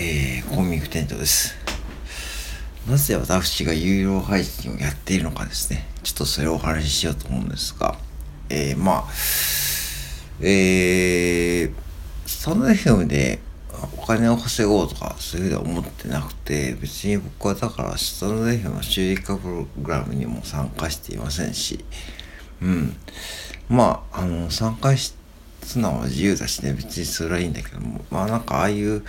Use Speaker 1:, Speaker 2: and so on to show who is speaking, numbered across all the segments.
Speaker 1: えー、コンビニ店長です。なぜ私が有料配信をやっているのかですね。ちょっとそれをお話ししようと思うんですが、えー、まあ、えー、スタンド FM でお金を稼ごうとか、そういうふうに思ってなくて、別に僕はだからスタンド FM の収益化プログラムにも参加していませんし、うん。まあ、あの、参加しそれは自由だしね、別にそれはいいんだけども、まあなんかああいう、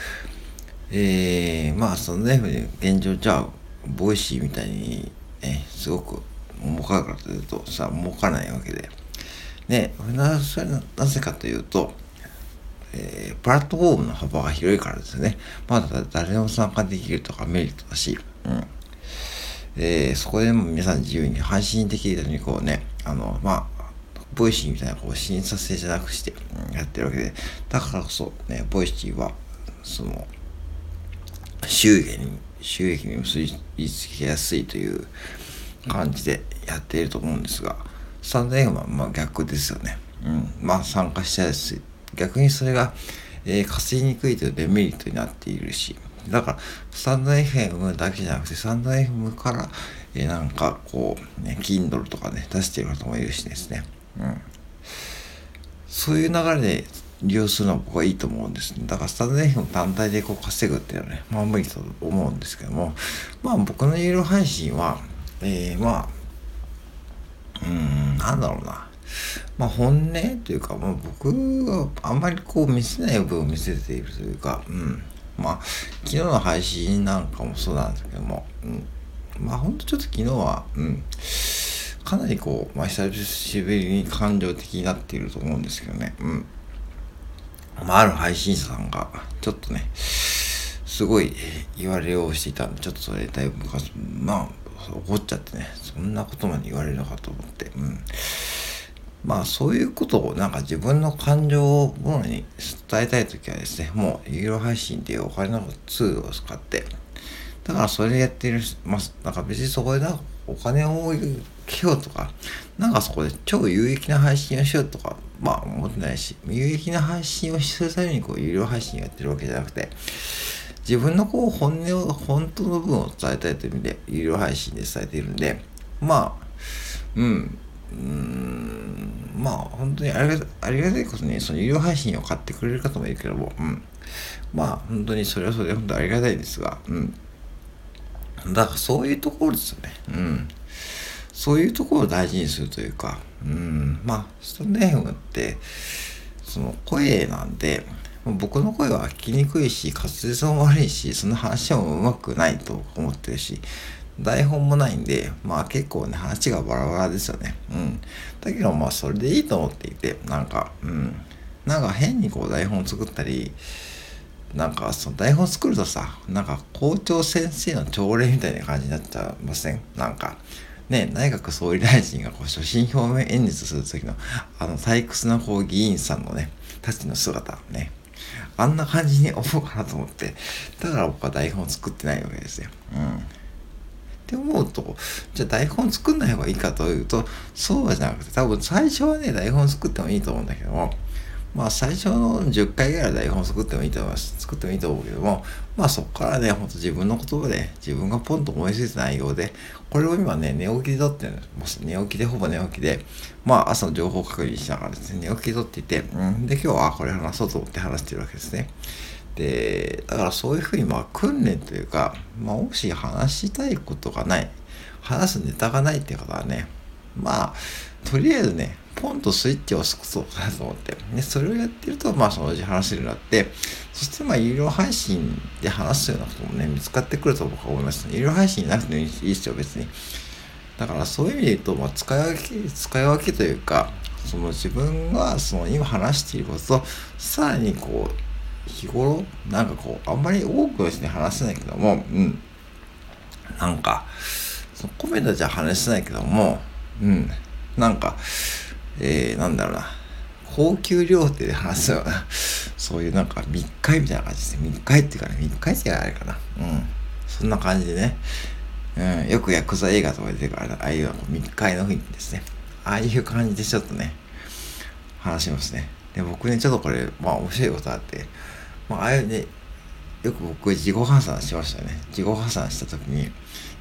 Speaker 1: えー、まあそのね、現状じゃあ、 Voicy みたいに、ね、すごく儲かるかというとさ、儲かないわけで。ね、なそれなぜかというと、えー、プラットフォームの幅が広いからですね。まだ誰でも参加できるとかメリットだし、うん。えー、そこでも皆さん自由に配信できるようにこうね、あの、まあ、Voicy みたいなこう審査制じゃなくしてやってるわけで、だからこそね、 Voicy は、その、収益に、収益に結びつけやすいという感じでやっていると思うんですが、 stand.fm はまあ逆ですよね。うん。まあ参加しちゃいやすい。逆にそれが、えー、稼ぎにくいというデメリットになっているし、だから、 stand.fm だけじゃなくて、 stand.fm から、えー、なんかこう、ね、Kindle とかね、出してる方もいるしですね。うん。そういう流れで利用するのは僕はいいと思うんです、ね。だからスタンド FM 単体でこう稼ぐっていうのはね、まあ無理と思うんですけども、まあ僕の有料配信は、えー、まあ、うーん、なんだろうな。まあ本音というか、まあ僕があんまりこう見せない部分を見せているというか、うん。まあ、昨日の配信なんかもそうなんですけども、うん。まあほんとちょっと昨日は、うん。かなりこう、まあ、久しぶりに感情的になっていると思うんですけどね。うん。まあ、ある配信者さんが、ちょっとね、すごい言われをしていたんで、ちょっとそれだいぶ昔、まあ、怒っちゃってね、そんなことまで言われるのかと思って、うん。まあそういうことをなんか自分の感情をものに伝えたいときはですね、もう有料配信でお金のツールを使って、だからそれやってる、まあ、なんか別にそこでなお金をけようとか、なんかそこで超有益な配信をしようとか、まあ思ってないし、有益な配信をするためにこう有料配信をやってるわけじゃなくて、自分のこう本音を、本当の部分を伝えたいという意味で、有料配信で伝えているんで、まあ、うん、うん、まあ本当にありがありがたいことに、その有料配信を買ってくれる方もいるけども、うん、まあ本当にそれはそれで本当にありがたいですが、うん。だからそういうところですよね。うん。そういうところを大事にするというか、うん、まあ、スタンド FM って、その声なんで、僕の声は聞きにくいし、滑舌も悪いし、その話もうまくないと思ってるし、台本もないんで、まあ結構ね、話がバラバラですよね。うん。だけどまあそれでいいと思っていて、なんか、うん。なんか変にこう台本作ったり、なんかその台本作るとさ、なんか校長先生の朝礼みたいな感じになっちゃいません？なんか、ね、内閣総理大臣がこう所信表明演説する時の、あの退屈なこう議員さんのね、たちの姿ね、あんな感じに思うかなと思って、だから僕は台本作ってないわけですよ。うん。って思うと、じゃあ台本作んない方がいいかというと、そうじゃなくて、多分最初はね、台本作ってもいいと思うんだけども、まあ最初の10回ぐらい台本作ってもいいと思います。作ってもいいと思うけども、まあそこからね、ほんと自分の言葉で、自分がポンと思いついた内容で、これを今ね、寝起きで撮ってるんです寝起きで、ほぼ寝起きで、まあ朝の情報確認しながらですね、寝起きで撮っていて、うん、で今日はこれ話そうと思って話してるわけですね。で、だからそういうふうにまあ訓練というか、まあもし話したいことがない、話すネタがないっていう方はね、まあ、とりあえずね、ポンとスイッチを押すことかなと思って。で、それをやってると、まあ、そのうち話せるようになって、そして、まあ、有料配信で話すようなこともね、見つかってくると僕は思います、有料配信なくてもいいですよ、別に。だから、そういう意味で言うと、まあ、使い分け、使い分けというか、その自分が、その今話していることと、さらにこう、日頃、なんかこう、あんまり多くですね、話せないけども、うん。なんか、そのコメントじゃ話せないけども、うん。なんか、えー、なんだろうな、高級料亭で話すような、そういうなんか密会みたいな感じですね。密会っていうかね、密会ってあれかな。うん。そんな感じでね。うん、よくヤクザ映画とか出てくるから、ああいう密会の雰囲気ですね。ああいう感じでちょっとね、話しますね。で、僕ね、ちょっとこれ、まあ面白いことあって、まあ、ああいうね、よく僕自己破産しましたね。自己破産した時に、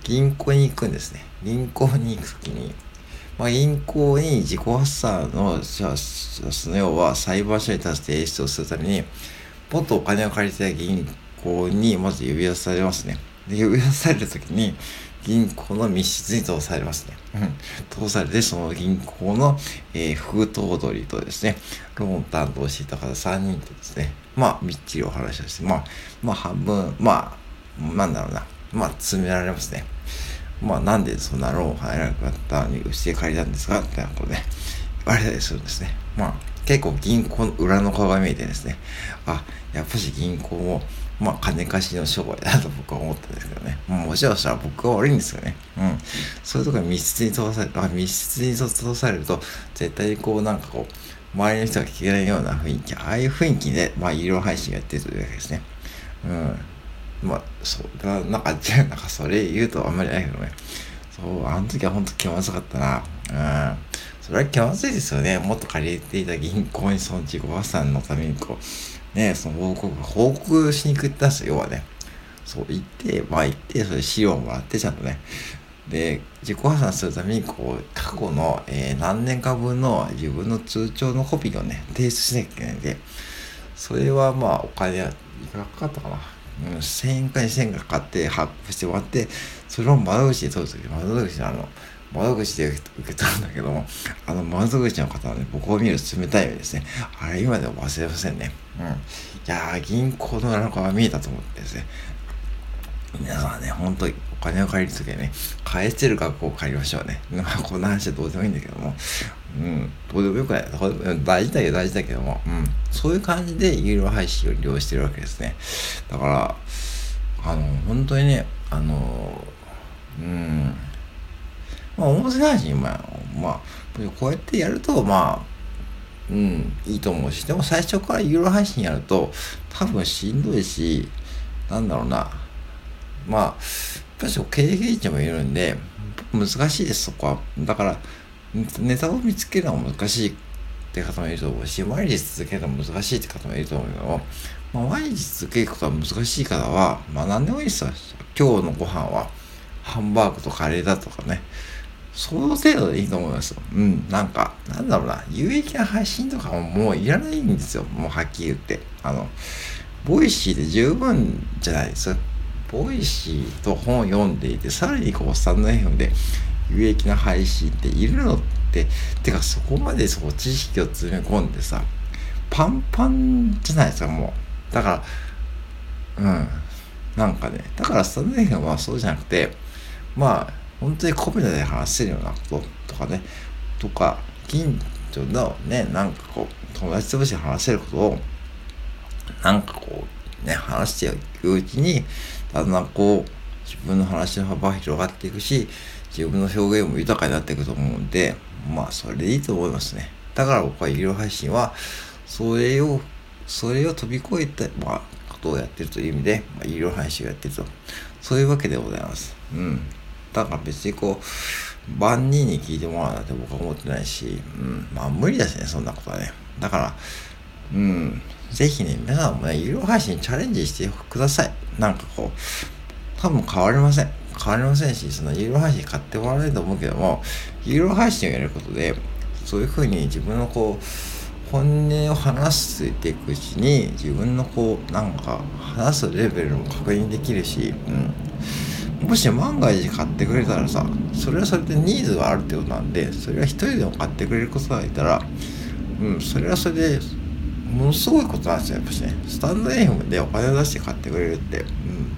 Speaker 1: 銀行に行くんですね。銀行に行く時に、まあ、銀行に自己破産の、その要は裁判所に立つ提出をするために、もっとお金を借りてた銀行にまず呼び出されますね。で、呼び出される時に、銀行の密室に通されますね。うん。通されて、その銀行の、えー、副頭取とですね、ローン担当していた方3人とですね、まあ、みっちりお話をして、まあ、まあ、半分、まあ、なんだろうな、まあ、詰められますね。まあ、なんでそんなローン入らなくなったに、うちで借りたんですかってなことで、言われたりするんですね。まあ、結構銀行の裏の顔が見えてですね、あ、やっぱし銀行も、まあ、金貸しの商売だと僕は思ったんですけどね。もちろんしたら僕は悪いんですよね。うん。そういうところに密室に通され、あ密室に通されると、絶対にこう、なんかこう、周りの人が聞けないような雰囲気、ああいう雰囲気で、まあ、医療配信やってるというわけですね。そう、だなんか、じゃなんかそれ言うとあんまりないけどね。そう、あの時は本当気まずかったな。うん。それは気まずいですよね。もっと借りていた銀行にその自己破産のためにこう、ね、その報告、報告しに行ったんですよ、要はね。そう、行って、まあ行って、それ資料もらって、ちゃんとね。で、自己破産するために、こう、過去の、えー、何年か分の自分の通帳のコピーをね、提出しなきゃいけないんで、それはまあ、お金は、いくらかかったかな。うん、1000円か2000円かかって発行してもらって、それを窓口で取るとき、窓口のあの、窓口で受けたんだけども、あの窓口の方はね、僕を見る冷たい目ですね。あれ今でも忘れませんね。うん。いやー、銀行の裏の顔が見えたと思ってですね。皆さんね、本当にお金を借りるときはね、返してる学校を借りましょうね。まあ、こんな話はどうでもいいんだけども、うん、どうでもよくない。大事だけど大事だけども、うん、そういう感じで有料配信を利用してるわけですね。だから、あの、本当にね、あの、うん、まあ、音声配信、まあ、まあ、こうやってやると、まあ、うん、いいと思うし、でも最初から有料配信やると、多分しんどいし、なんだろうな、まあ、やっぱり経営値もいるんで、難しいです、そこは。だから、ネタを見つけるのは難しいって方もいると思うし、毎日続けるのは難しいって方もいると思うけど、まあ、毎日続けることは難しい方は、まあ何でもいいですよ。今日のご飯はハンバーグとカレーだとかね。その程度でいいと思いますよ。うん、なんか、なんだろうな、有益な配信とかももういらないんですよ。もうはっきり言って。あの、 Voicy で十分じゃないです Voicy と本を読んでいて、さらにこう、 stand.fm で有益な配信っているのって、てかそこまでそう知識を詰め込んでさ、パンパンじゃないですか、もう。だから、うん。なんかね、だからスタンド FM はそうじゃなくて、まあ、本当にコメダで話せるようなこととかね、とか、近所のね、なんかこう、友達同士で話せることを、なんかこう、ね、話していくうちに、だんだんこう、自分の話の幅が広がっていくし、自分の表現も豊かになっていくと思うんで、まあ、それでいいと思いますね。だから僕は医療配信は、それを、それを飛び越えて、まあ、ことをやってるという意味で、まあ、医療配信をやってると。そういうわけでございます。うん。だから別にこう、万人に聞いてもらうなんて僕は思ってないし、うん、まあ無理だしね、そんなことはね。だから、うん、ぜひね、皆さんもね、有料配信チャレンジしてください。なんかこう、多分変わりません。変わりませんし、その有料配信買ってもらわないと思うけども、有料配信をやることで、そういうふうに自分のこう、本音を話していくうちに、自分のこう、なんか、話すレベルも確認できるし、うん。もし万が一買ってくれたらさそれはそれでニーズがあるってことなんでそれは一人でも買ってくれることがいたらうんそれはそれでものすごいことなんですよやっぱしねスタンド FM でお金を出して買ってくれるってうん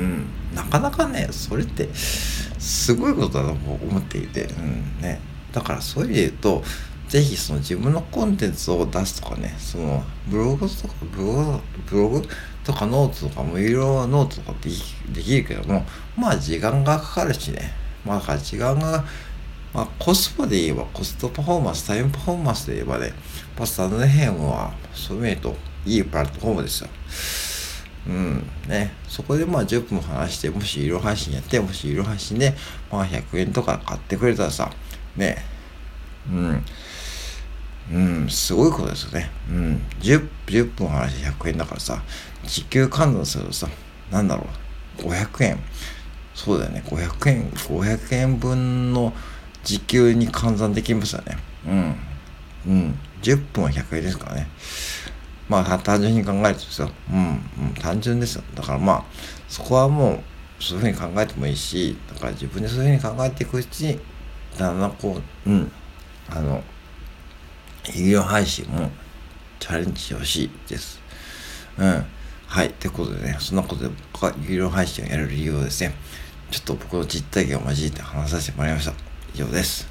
Speaker 1: うん。なかなかねそれってすごいことだと思っていて。うん。ね。だからそういう意味で言うとぜひその自分のコンテンツを出すとかね、そのブログとか、ブログ、ブログ？とかノートとかもいろいろノートとかでできるけども、まあ時間がかかるしね。まあだから時間が、まあコスパで言えば、コストパフォーマンス、タイムパフォーマンスで言えばね、パスタのヘムは、そういう意味といいプラットフォームですよ。うん。ね。そこでまあ10分話して、もし色配信やって、もし色配信で、まあ100円とか買ってくれたらさ、ね。うん。うん、すごいことですよね。うん。10, 10分話して100円だからさ、時給換算するとさ、なんだろう、500円。そうだよね、500円、500円分の時給に換算できますよね。うん。うん。10分は100円ですからね。まあ、単純に考えるとですよ。うん、うん、単純ですよ。だからまあ、そこはもう、そういうふうに考えてもいいし、だから自分でそういうふうに考えていくうちに、だんだんこう、うん、あの、有料配信もチャレンジしてほしいです。うん。はい。ってことでね、そんなことで僕が有料配信をやる理由をですね、ちょっと僕の実体験を交えて話させてもらいました。以上です。